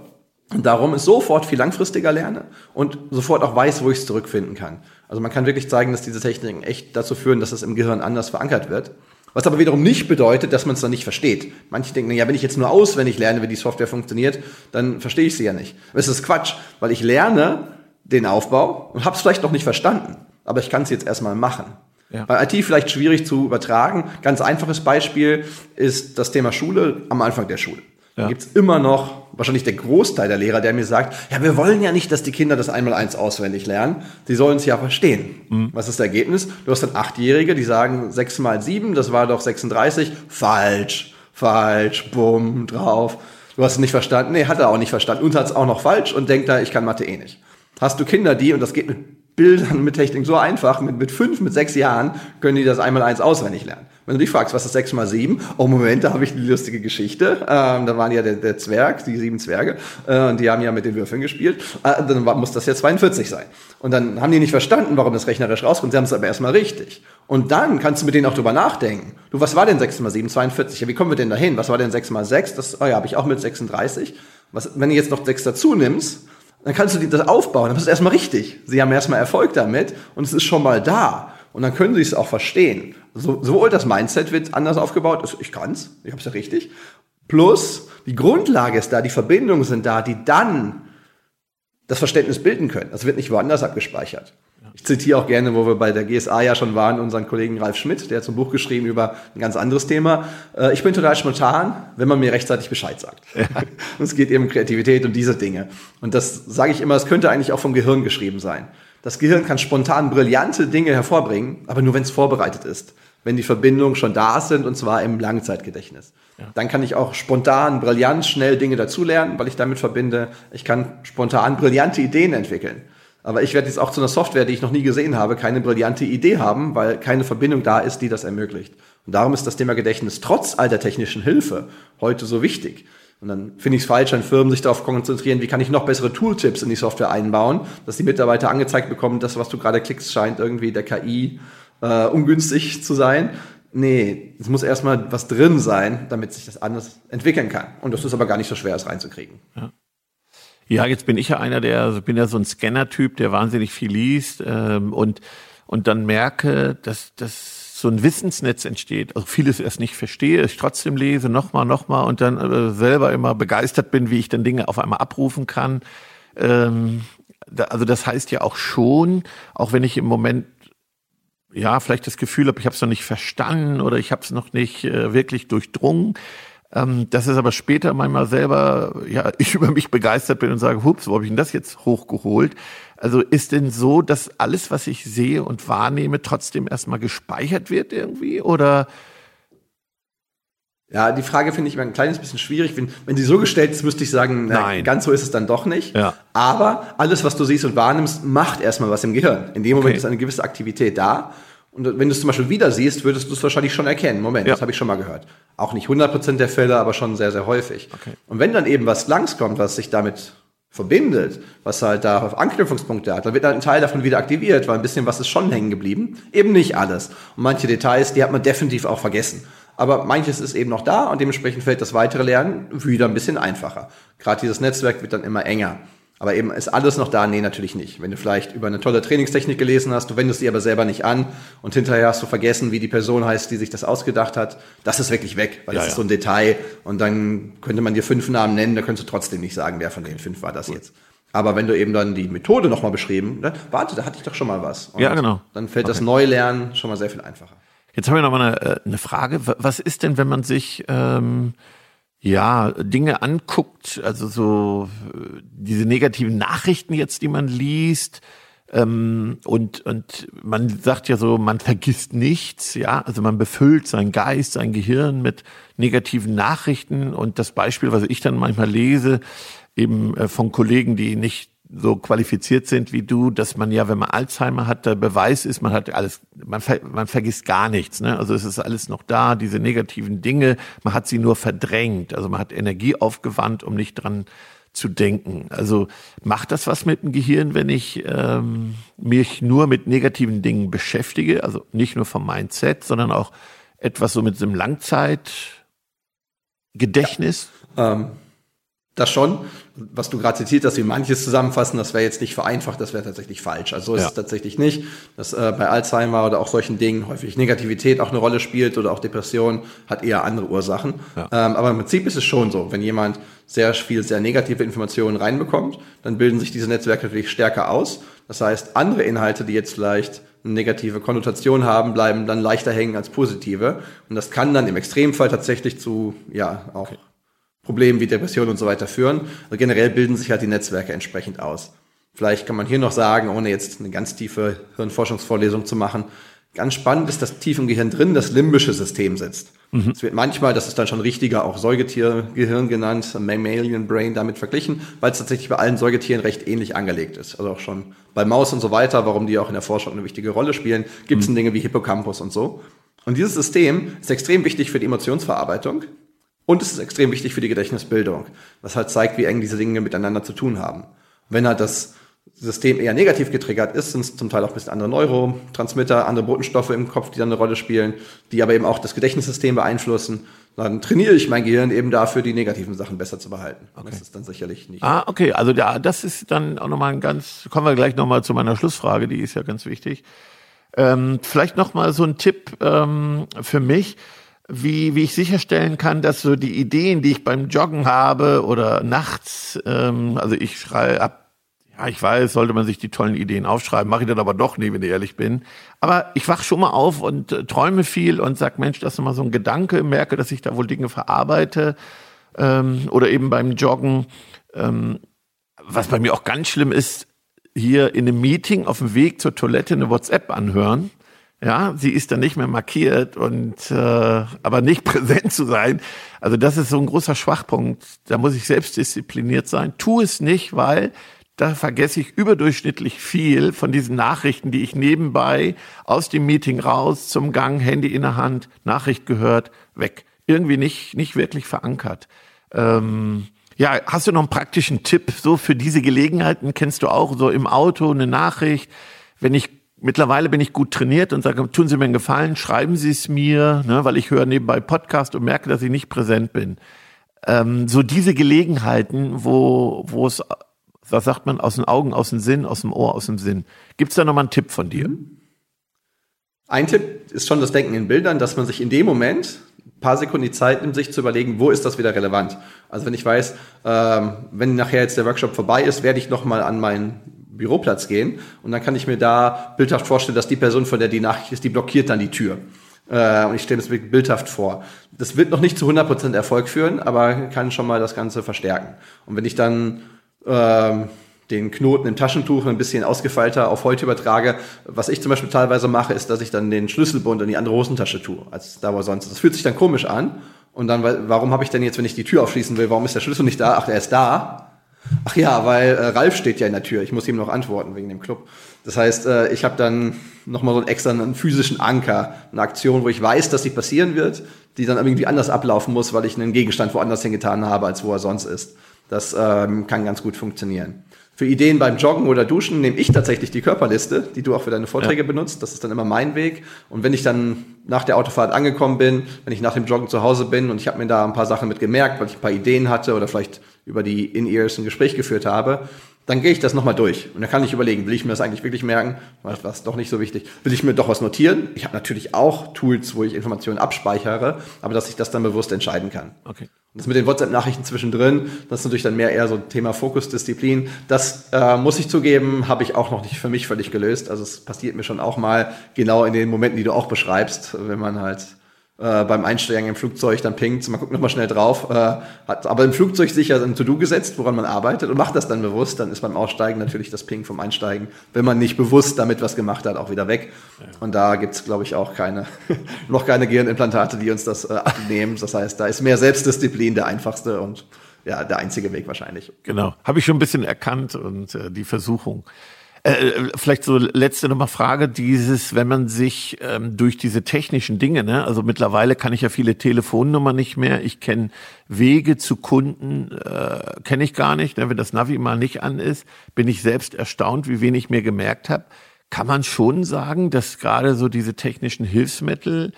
und darum ist sofort viel langfristiger lerne und sofort auch weiß, wo ich es zurückfinden kann. Also man kann wirklich zeigen, dass diese Techniken echt dazu führen, dass es im Gehirn anders verankert wird. Was aber wiederum nicht bedeutet, dass man es dann nicht versteht. Manche denken, ja, wenn ich jetzt nur auswendig lerne, wie die Software funktioniert, dann verstehe ich sie ja nicht. Aber es ist Quatsch, weil ich lerne den Aufbau und habe es vielleicht noch nicht verstanden, aber ich kann es jetzt erstmal machen. Ja. Bei IT vielleicht schwierig zu übertragen. Ganz einfaches Beispiel ist das Thema Schule am Anfang der Schule. Ja. Gibt es immer noch wahrscheinlich der Großteil der Lehrer, der mir sagt, ja, wir wollen ja nicht, dass die Kinder das einmal eins auswendig lernen. Sie sollen es ja verstehen. Mhm. Was ist das Ergebnis? Du hast dann Achtjährige, die sagen sechs mal sieben, das war doch 36. Falsch, falsch, bumm, drauf. Du hast es nicht verstanden. Nee, hat er auch nicht verstanden. Und hat es auch noch falsch und denkt da, ich kann Mathe eh nicht. Hast du Kinder, die, und das geht mit Bildern, mit Technik so einfach, mit, mit fünf, mit sechs Jahren können die das einmal eins auswendig lernen. Wenn du dich fragst, was ist 6 mal 7? Oh, Moment, da habe ich eine lustige Geschichte. Ähm, da waren ja der, der Zwerg, die sieben Zwerge, äh, und die haben ja mit den Würfeln gespielt. Äh, dann muss das ja 42 sein. Und dann haben die nicht verstanden, warum das rechnerisch rauskommt. Sie haben es aber erstmal richtig. Und dann kannst du mit denen auch drüber nachdenken. Du, was war denn 6 mal 7? 42. Ja, wie kommen wir denn dahin? Was war denn 6 mal 6? Das, oh ja, habe ich auch mit 36. Was, wenn du jetzt noch 6 dazu nimmst, dann kannst du das aufbauen. Dann ist es erstmal richtig. Sie haben erstmal Erfolg damit und es ist schon mal da. Und dann können sie es auch verstehen. So, sowohl das Mindset wird anders aufgebaut, also ich kann's, ich habe es ja richtig. Plus die Grundlage ist da, die Verbindungen sind da, die dann das Verständnis bilden können. Das wird nicht woanders abgespeichert. Ich zitiere auch gerne, wo wir bei der GSA ja schon waren, unseren Kollegen Ralf Schmidt, der hat so ein Buch geschrieben über ein ganz anderes Thema. Äh, ich bin total spontan, wenn man mir rechtzeitig Bescheid sagt. Ja. <laughs> es geht eben um Kreativität und diese Dinge. Und das sage ich immer, es könnte eigentlich auch vom Gehirn geschrieben sein. Das Gehirn kann spontan brillante Dinge hervorbringen, aber nur wenn es vorbereitet ist. Wenn die Verbindungen schon da sind und zwar im Langzeitgedächtnis. Ja. Dann kann ich auch spontan, brillant, schnell Dinge dazulernen, weil ich damit verbinde, ich kann spontan brillante Ideen entwickeln. Aber ich werde jetzt auch zu einer Software, die ich noch nie gesehen habe, keine brillante Idee haben, weil keine Verbindung da ist, die das ermöglicht. Und darum ist das Thema Gedächtnis trotz all der technischen Hilfe heute so wichtig. Und dann finde ich es falsch, wenn Firmen sich darauf konzentrieren, wie kann ich noch bessere Tooltips in die Software einbauen, dass die Mitarbeiter angezeigt bekommen, das, was du gerade klickst, scheint irgendwie der KI äh, ungünstig zu sein. Nee, es muss erstmal was drin sein, damit sich das anders entwickeln kann. Und das ist aber gar nicht so schwer, es reinzukriegen. Ja. Ja, jetzt bin ich ja einer, der, also bin ja so ein Scanner-Typ, der wahnsinnig viel liest ähm, und und dann merke, dass dass so ein Wissensnetz entsteht, also vieles erst nicht verstehe, ich trotzdem lese, nochmal, nochmal und dann äh, selber immer begeistert bin, wie ich dann Dinge auf einmal abrufen kann. Ähm, da, also das heißt ja auch schon, auch wenn ich im Moment ja vielleicht das Gefühl habe, ich habe es noch nicht verstanden oder ich habe es noch nicht äh, wirklich durchdrungen, ähm, dass es aber später manchmal selber, ja, <laughs> ich über mich begeistert bin und sage, hups, wo habe ich denn das jetzt hochgeholt? Also ist denn so, dass alles, was ich sehe und wahrnehme, trotzdem erstmal gespeichert wird irgendwie? Oder Ja, die Frage finde ich immer ein kleines bisschen schwierig. Wenn, wenn sie so gestellt ist, müsste ich sagen, na, Nein. ganz so ist es dann doch nicht. Ja. Aber alles, was du siehst und wahrnimmst, macht erstmal was im Gehirn. In dem Moment Okay. ist eine gewisse Aktivität da. Und wenn du es zum Beispiel wieder siehst, würdest du es wahrscheinlich schon erkennen. Moment, Ja. das habe ich schon mal gehört. Auch nicht 100% der Fälle, aber schon sehr, sehr häufig. Okay. Und wenn dann eben was langskommt, was sich damit verbindet, was halt da auf Anknüpfungspunkte hat, dann wird halt ein Teil davon wieder aktiviert, weil ein bisschen was ist schon hängen geblieben. Eben nicht alles. Und manche Details, die hat man definitiv auch vergessen. Aber manches ist eben noch da und dementsprechend fällt das weitere Lernen wieder ein bisschen einfacher. Gerade dieses Netzwerk wird dann immer enger. Aber eben ist alles noch da? Nee, natürlich nicht. Wenn du vielleicht über eine tolle Trainingstechnik gelesen hast, du wendest die aber selber nicht an und hinterher hast du vergessen, wie die Person heißt, die sich das ausgedacht hat, das ist wirklich weg, weil Ja, das ist ja. so ein Detail und dann könnte man dir fünf Namen nennen, da könntest du trotzdem nicht sagen, wer von den fünf war das jetzt. Aber wenn du eben dann die Methode nochmal beschrieben, ne, warte, da hatte ich doch schon mal was. Und Ja, genau. Dann fällt das Neulernen schon mal sehr viel einfacher. Jetzt haben wir noch mal eine, äh, eine Frage. Was ist denn, wenn man sich ähm, ja Dinge anguckt, also so äh, diese negativen Nachrichten jetzt, die man liest? Ähm, und, und man sagt ja so, man vergisst nichts, ja, also man befüllt seinen Geist, sein Gehirn mit negativen Nachrichten und das Beispiel, was ich dann manchmal lese, eben äh, von Kollegen, die nicht so qualifiziert sind wie du, dass man ja, wenn man Alzheimer hat, der Beweis ist, man hat alles, man, ver, man vergisst gar nichts. Ne? Also es ist alles noch da, diese negativen Dinge, man hat sie nur verdrängt. Also man hat Energie aufgewandt, um nicht dran zu denken. Also macht das was mit dem Gehirn, wenn ich ähm, mich nur mit negativen Dingen beschäftige? Also nicht nur vom Mindset, sondern auch etwas so mit so einem Langzeitgedächtnis? Ähm, das schon. Was du gerade zitiert hast, wie manches zusammenfassen, das wäre jetzt nicht vereinfacht, das wäre tatsächlich falsch. Also so ist Ja. es tatsächlich nicht, dass äh, bei Alzheimer oder auch solchen Dingen häufig Negativität auch eine Rolle spielt oder auch Depression hat eher andere Ursachen. Ja. Ähm, aber im Prinzip ist es schon so, wenn jemand sehr viel, sehr negative Informationen reinbekommt, dann bilden sich diese Netzwerke natürlich stärker aus. Das heißt, andere Inhalte, die jetzt vielleicht eine negative Konnotation haben, bleiben dann leichter hängen als positive. Und das kann dann im Extremfall tatsächlich zu, ja, auch Problemen wie Depressionen und so weiter führen. Also generell bilden sich halt die Netzwerke entsprechend aus. Vielleicht kann man hier noch sagen, ohne jetzt eine ganz tiefe Hirnforschungsvorlesung zu machen, ganz spannend ist, dass tief im Gehirn drin das limbische System sitzt. Es wird manchmal, das ist dann schon richtiger, auch Säugetiergehirn genannt, Mammalian Brain damit verglichen, weil es tatsächlich bei allen Säugetieren recht ähnlich angelegt ist. Also auch schon bei Maus und so weiter, warum die auch in der Forschung eine wichtige Rolle spielen, gibt es Dinge wie Hippocampus und so. Und dieses System ist extrem wichtig für die Emotionsverarbeitung und es ist extrem wichtig für die Gedächtnisbildung, was halt zeigt, wie eng diese Dinge miteinander zu tun haben. Wenn halt das System eher negativ getriggert ist, sind es zum Teil auch ein bisschen andere Neurotransmitter, andere Botenstoffe im Kopf, die dann eine Rolle spielen, die aber eben auch das Gedächtnissystem beeinflussen. Dann trainiere ich mein Gehirn eben dafür, die negativen Sachen besser zu behalten. Das ist dann sicherlich nicht. Ah, okay, also ja, das ist dann auch nochmal ein ganz, kommen wir gleich nochmal zu meiner Schlussfrage, die ist ja ganz wichtig. Ähm, vielleicht nochmal so ein Tipp ähm, für mich, wie, wie ich sicherstellen kann, dass so die Ideen, die ich beim Joggen habe oder nachts, ähm, also ich schreibe ab, ja, ich weiß, sollte man sich die tollen Ideen aufschreiben, mache ich dann aber doch nie, wenn ich ehrlich bin. Aber ich wach schon mal auf und äh, träume viel und sag, Mensch, das ist mal so ein Gedanke, merke, dass ich da wohl Dinge verarbeite ähm, oder eben beim Joggen. Ähm, was bei mir auch ganz schlimm ist, hier in einem Meeting auf dem Weg zur Toilette eine WhatsApp anhören. Ja, sie ist dann nicht mehr markiert und äh, aber nicht <laughs> präsent zu sein. Also das ist so ein großer Schwachpunkt. Da muss ich selbst diszipliniert sein. Tu es nicht, weil da vergesse ich überdurchschnittlich viel von diesen Nachrichten, die ich nebenbei aus dem Meeting raus, zum Gang, Handy in der Hand, Nachricht gehört, weg. Irgendwie nicht, nicht wirklich verankert. Ähm, ja, hast du noch einen praktischen Tipp so für diese Gelegenheiten? Kennst du auch so im Auto eine Nachricht? Wenn ich mittlerweile bin ich gut trainiert und sage, tun Sie mir einen Gefallen, schreiben Sie es mir, ne, weil ich höre nebenbei Podcast und merke, dass ich nicht präsent bin. Ähm, so diese Gelegenheiten, wo, wo es, was sagt man, aus den Augen, aus dem Sinn, aus dem Ohr, aus dem Sinn. Gibt's da noch mal einen Tipp von dir? Ein Tipp ist schon das Denken in Bildern, dass man sich in dem Moment ein paar Sekunden die Zeit nimmt, sich zu überlegen, wo ist das wieder relevant. Also wenn ich weiß, ähm, wenn nachher jetzt der Workshop vorbei ist, werde ich nochmal an meinen Büroplatz gehen und dann kann ich mir da bildhaft vorstellen, dass die Person, von der die Nachricht ist, die blockiert dann die Tür. Äh, und ich stelle das wirklich bildhaft vor. Das wird noch nicht zu 100% Erfolg führen, aber kann schon mal das Ganze verstärken. Und wenn ich dann ähm, den Knoten im Taschentuch ein bisschen ausgefeilter auf heute übertrage. Was ich zum Beispiel teilweise mache, ist, dass ich dann den Schlüsselbund in die andere Hosentasche tue, als da wo sonst. Das fühlt sich dann komisch an. Und dann, warum habe ich denn jetzt, wenn ich die Tür aufschließen will, warum ist der Schlüssel nicht da? Ach, der ist da. Ach ja, weil äh, Ralf steht ja in der Tür. Ich muss ihm noch antworten wegen dem Club. Das heißt, äh, ich habe dann nochmal so einen extra einen physischen Anker, eine Aktion, wo ich weiß, dass sie passieren wird, die dann irgendwie anders ablaufen muss, weil ich einen Gegenstand woanders hingetan habe, als wo er sonst ist. Das ähm, kann ganz gut funktionieren. Für Ideen beim Joggen oder Duschen nehme ich tatsächlich die Körperliste, die du auch für deine Vorträge ja. benutzt. Das ist dann immer mein Weg. Und wenn ich dann nach der Autofahrt angekommen bin, wenn ich nach dem Joggen zu Hause bin und ich habe mir da ein paar Sachen mit gemerkt, weil ich ein paar Ideen hatte oder vielleicht über die In-Ears ein Gespräch geführt habe, dann gehe ich das nochmal durch. Und dann kann ich überlegen, will ich mir das eigentlich wirklich merken? Was, was doch nicht so wichtig. Will ich mir doch was notieren? Ich habe natürlich auch Tools, wo ich Informationen abspeichere, aber dass ich das dann bewusst entscheiden kann. Okay. Und das mit den WhatsApp-Nachrichten zwischendrin, das ist natürlich dann mehr eher so ein Thema Fokusdisziplin. Das äh, muss ich zugeben, habe ich auch noch nicht für mich völlig gelöst. Also es passiert mir schon auch mal genau in den Momenten, die du auch beschreibst, wenn man halt äh, beim Einsteigen im Flugzeug dann pinkt, man guckt nochmal schnell drauf, äh, hat aber im Flugzeug sicher ein To-Do gesetzt, woran man arbeitet und macht das dann bewusst, dann ist beim Aussteigen natürlich das Ping vom Einsteigen, wenn man nicht bewusst damit was gemacht hat, auch wieder weg. Ja. Und da gibt's glaube ich, auch keine, <laughs> noch keine Gehirnimplantate, die uns das äh, abnehmen. Das heißt, da ist mehr Selbstdisziplin der einfachste und ja, der einzige Weg wahrscheinlich. Genau, habe ich schon ein bisschen erkannt und äh, die Versuchung. Äh, vielleicht so letzte nochmal Frage, dieses, wenn man sich ähm, durch diese technischen Dinge, ne, also mittlerweile kann ich ja viele Telefonnummern nicht mehr, ich kenne Wege zu Kunden, äh, kenne ich gar nicht, ne, wenn das Navi mal nicht an ist, bin ich selbst erstaunt, wie wenig mir gemerkt habe. Kann man schon sagen, dass gerade so diese technischen Hilfsmittel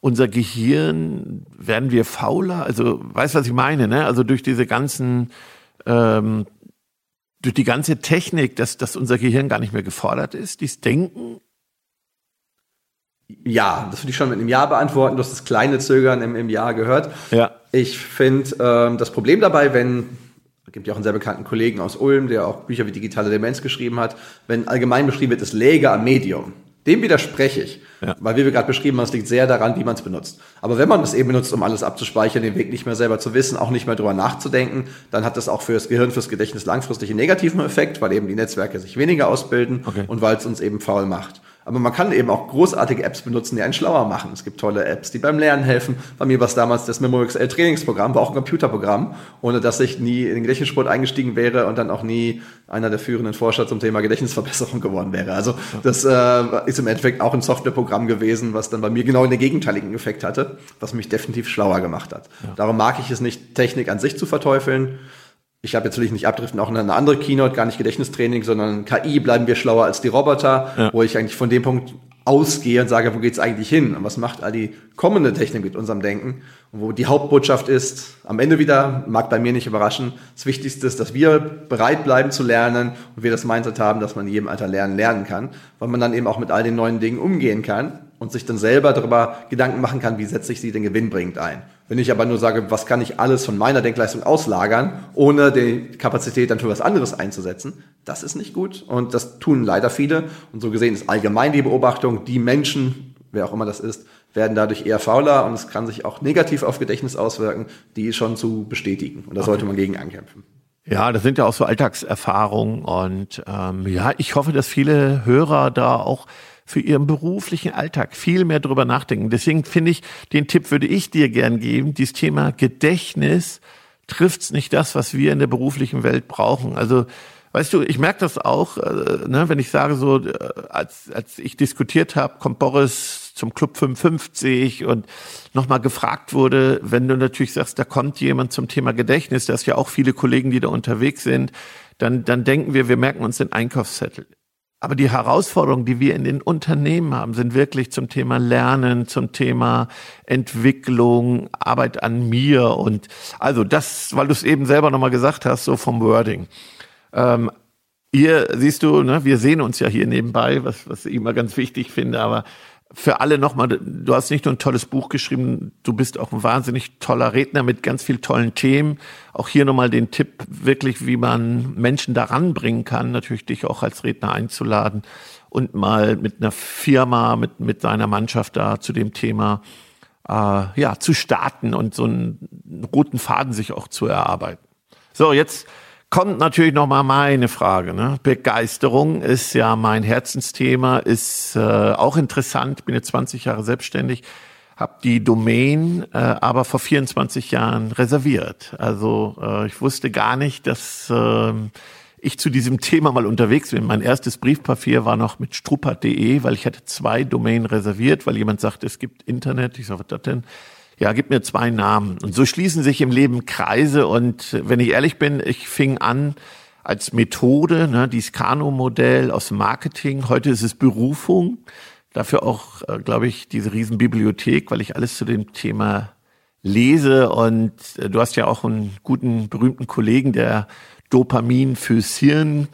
unser Gehirn, werden wir fauler? Also, weißt was ich meine, ne? Also durch diese ganzen ähm, durch die ganze Technik, dass, dass unser Gehirn gar nicht mehr gefordert ist, dies Denken? Ja, das würde ich schon mit einem Ja beantworten. Du hast das kleine Zögern im, im Ja gehört. Ja. Ich finde ähm, das Problem dabei, wenn es gibt ja auch einen sehr bekannten Kollegen aus Ulm, der auch Bücher wie Digitale Demenz geschrieben hat, wenn allgemein beschrieben wird, es läge am Medium. Dem widerspreche ich. Ja. Weil wie wir gerade beschrieben haben, es liegt sehr daran, wie man es benutzt. Aber wenn man es eben benutzt, um alles abzuspeichern, den Weg nicht mehr selber zu wissen, auch nicht mehr drüber nachzudenken, dann hat das auch für das Gehirn, fürs Gedächtnis langfristig einen negativen Effekt, weil eben die Netzwerke sich weniger ausbilden okay. und weil es uns eben faul macht. Aber man kann eben auch großartige Apps benutzen, die einen schlauer machen. Es gibt tolle Apps, die beim Lernen helfen. Bei mir war es damals das MemoXL Trainingsprogramm, war auch ein Computerprogramm, ohne dass ich nie in den Gedächtnissport eingestiegen wäre und dann auch nie einer der führenden Forscher zum Thema Gedächtnisverbesserung <laughs> geworden wäre. Also das äh, ist im Endeffekt auch ein Softwareprogramm gewesen, was dann bei mir genau den gegenteiligen Effekt hatte, was mich definitiv schlauer gemacht hat. Ja. Darum mag ich es nicht, Technik an sich zu verteufeln ich habe jetzt will ich nicht abdriften, auch in eine andere Keynote, gar nicht Gedächtnistraining, sondern KI bleiben wir schlauer als die Roboter, ja. wo ich eigentlich von dem Punkt ausgehe und sage, wo geht's eigentlich hin? Und was macht all die kommende Technik mit unserem Denken? Und wo die Hauptbotschaft ist, am Ende wieder, mag bei mir nicht überraschen, das Wichtigste ist, dass wir bereit bleiben zu lernen und wir das Mindset haben, dass man in jedem Alter lernen lernen kann, weil man dann eben auch mit all den neuen Dingen umgehen kann und sich dann selber darüber Gedanken machen kann, wie setze ich sie denn gewinnbringend ein. Wenn ich aber nur sage, was kann ich alles von meiner Denkleistung auslagern, ohne die Kapazität dann für was anderes einzusetzen, das ist nicht gut und das tun leider viele. Und so gesehen ist allgemein die Beobachtung, die Menschen, wer auch immer das ist, werden dadurch eher fauler und es kann sich auch negativ auf Gedächtnis auswirken, die schon zu bestätigen. Und da sollte man gegen ankämpfen. Ja, das sind ja auch so Alltagserfahrungen und ähm, ja, ich hoffe, dass viele Hörer da auch für ihren beruflichen Alltag viel mehr drüber nachdenken. Deswegen finde ich, den Tipp würde ich dir gern geben, dieses Thema Gedächtnis trifft's nicht das, was wir in der beruflichen Welt brauchen. Also Weißt du, ich merke das auch, äh, ne, wenn ich sage so, äh, als, als ich diskutiert habe, kommt Boris zum Club 55 und nochmal gefragt wurde, wenn du natürlich sagst, da kommt jemand zum Thema Gedächtnis, da ist ja auch viele Kollegen, die da unterwegs sind, dann, dann denken wir, wir merken uns den Einkaufszettel. Aber die Herausforderungen, die wir in den Unternehmen haben, sind wirklich zum Thema Lernen, zum Thema Entwicklung, Arbeit an mir und also das, weil du es eben selber nochmal gesagt hast, so vom Wording. Ähm, ihr siehst du, ne, wir sehen uns ja hier nebenbei, was, was ich immer ganz wichtig finde, aber für alle nochmal, du hast nicht nur ein tolles Buch geschrieben, du bist auch ein wahnsinnig toller Redner mit ganz vielen tollen Themen. Auch hier nochmal den Tipp, wirklich, wie man Menschen daran bringen kann, natürlich dich auch als Redner einzuladen und mal mit einer Firma, mit, mit seiner Mannschaft da zu dem Thema äh, ja, zu starten und so einen roten Faden sich auch zu erarbeiten. So, jetzt kommt natürlich noch mal meine Frage. Ne? Begeisterung ist ja mein Herzensthema, ist äh, auch interessant. Bin jetzt 20 Jahre selbstständig. habe die Domain äh, aber vor 24 Jahren reserviert. Also äh, ich wusste gar nicht, dass äh, ich zu diesem <laughs> Thema mal unterwegs bin. Mein erstes Briefpapier war noch mit struppert.de, weil ich hatte zwei Domain reserviert, weil jemand sagte, es gibt Internet. Ich sage, was das denn? Ja, gib mir zwei Namen. Und so schließen sich im Leben Kreise. Und wenn ich ehrlich bin, ich fing an als Methode, ne, dieses Kano-Modell aus Marketing. Heute ist es Berufung. Dafür auch, äh, glaube ich, diese Riesenbibliothek, weil ich alles zu dem Thema lese. Und äh, du hast ja auch einen guten, berühmten Kollegen, der Dopamin fürs Hirn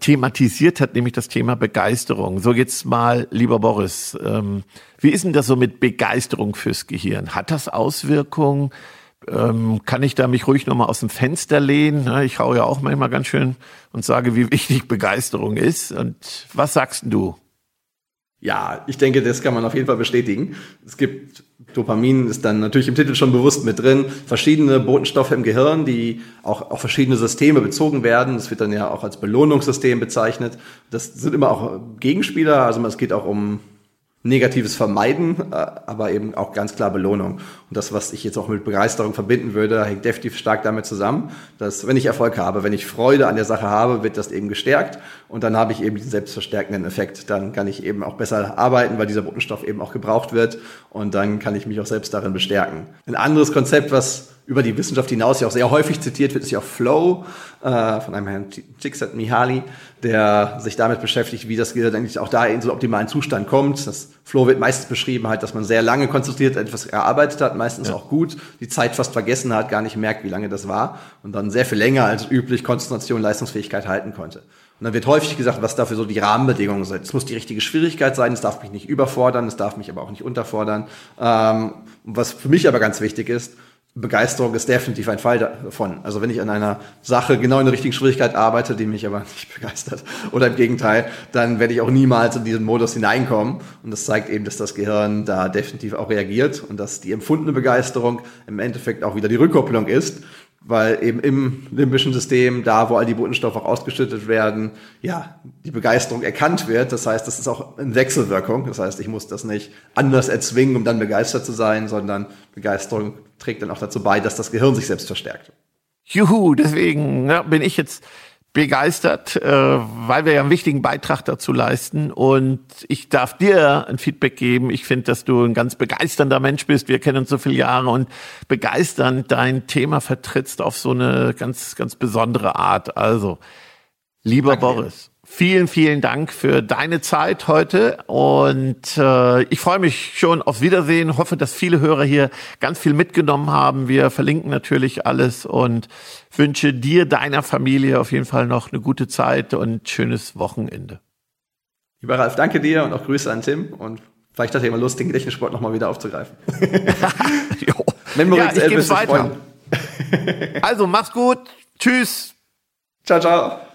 thematisiert hat, nämlich das Thema Begeisterung. So jetzt mal, lieber Boris, ähm, wie ist denn das so mit Begeisterung fürs Gehirn? Hat das Auswirkungen? Ähm, kann ich da mich ruhig nochmal aus dem Fenster lehnen? Ich hau ja auch manchmal ganz schön und sage, wie wichtig Begeisterung ist. Und was sagst du? Ja, ich denke, das kann man auf jeden Fall bestätigen. Es gibt Dopamin ist dann natürlich im Titel schon bewusst mit drin, verschiedene Botenstoffe im Gehirn, die auch auf verschiedene Systeme bezogen werden. Das wird dann ja auch als Belohnungssystem bezeichnet. Das sind immer auch Gegenspieler, also es geht auch um Negatives vermeiden, äh, aber eben auch ganz klar Belohnung. Und das, was ich jetzt auch mit Begeisterung verbinden würde, hängt definitiv stark damit zusammen, dass wenn ich Erfolg habe, wenn ich Freude an der Sache habe, wird das eben gestärkt und dann habe ich eben diesen selbstverstärkenden Effekt. Dann kann ich eben auch besser arbeiten, weil dieser Botenstoff eben auch gebraucht wird und dann kann ich mich auch selbst darin bestärken. Ein anderes Konzept, was über die Wissenschaft hinaus ja auch sehr häufig zitiert wird, ist ja auch Flow äh, von einem Herrn Csikszentmihalyi, Mihaly, der sich damit beschäftigt, wie das Gehirn eigentlich auch da in so optimalen Zustand kommt. Das Flow wird meistens beschrieben halt, dass man sehr lange konzentriert etwas erarbeitet hat, meistens ja. auch gut, die Zeit fast vergessen hat, gar nicht merkt, wie lange das war und dann sehr viel länger als üblich Konzentration, Leistungsfähigkeit halten konnte. Und dann wird häufig gesagt, was dafür so die Rahmenbedingungen sind. Es muss die richtige Schwierigkeit sein, es darf mich nicht überfordern, es darf mich aber auch nicht unterfordern. Ähm, was für mich aber ganz wichtig ist, Begeisterung ist definitiv ein Fall davon. Also wenn ich an einer Sache genau in der richtigen Schwierigkeit arbeite, die mich aber <laughs> nicht begeistert, oder im Gegenteil, dann werde ich auch niemals in diesen Modus hineinkommen. Und das zeigt eben, dass das Gehirn da definitiv auch reagiert und dass die empfundene Begeisterung im Endeffekt auch wieder die Rückkopplung ist weil eben im limbischen System, da wo all die Botenstoffe auch ausgeschüttet werden, ja, die Begeisterung erkannt wird. Das heißt, das ist auch eine Wechselwirkung. Das heißt, ich muss das nicht anders erzwingen, um dann begeistert zu sein, sondern Begeisterung trägt dann auch dazu bei, dass das Gehirn sich selbst verstärkt. Juhu, deswegen ja, bin ich jetzt begeistert, äh, weil wir ja einen wichtigen Beitrag dazu leisten. Und ich darf dir ein Feedback geben. Ich finde, dass du ein ganz begeisternder Mensch bist. Wir kennen uns so viele Jahre und begeisternd dein Thema vertrittst auf so eine ganz, ganz besondere Art. Also, lieber Danke. Boris, Vielen, vielen Dank für deine Zeit heute und äh, ich freue mich schon aufs Wiedersehen. Hoffe, dass viele Hörer hier ganz viel mitgenommen haben. Wir verlinken natürlich alles und wünsche dir, deiner Familie auf jeden Fall noch eine gute Zeit und schönes Wochenende. Lieber Ralf, danke dir und auch Grüße an Tim und vielleicht hat er immer Lust, den Gedächtnissport nochmal wieder aufzugreifen. <laughs> jo. ja, ich gebe weiter. also, mach's gut. Tschüss. Ciao, ciao.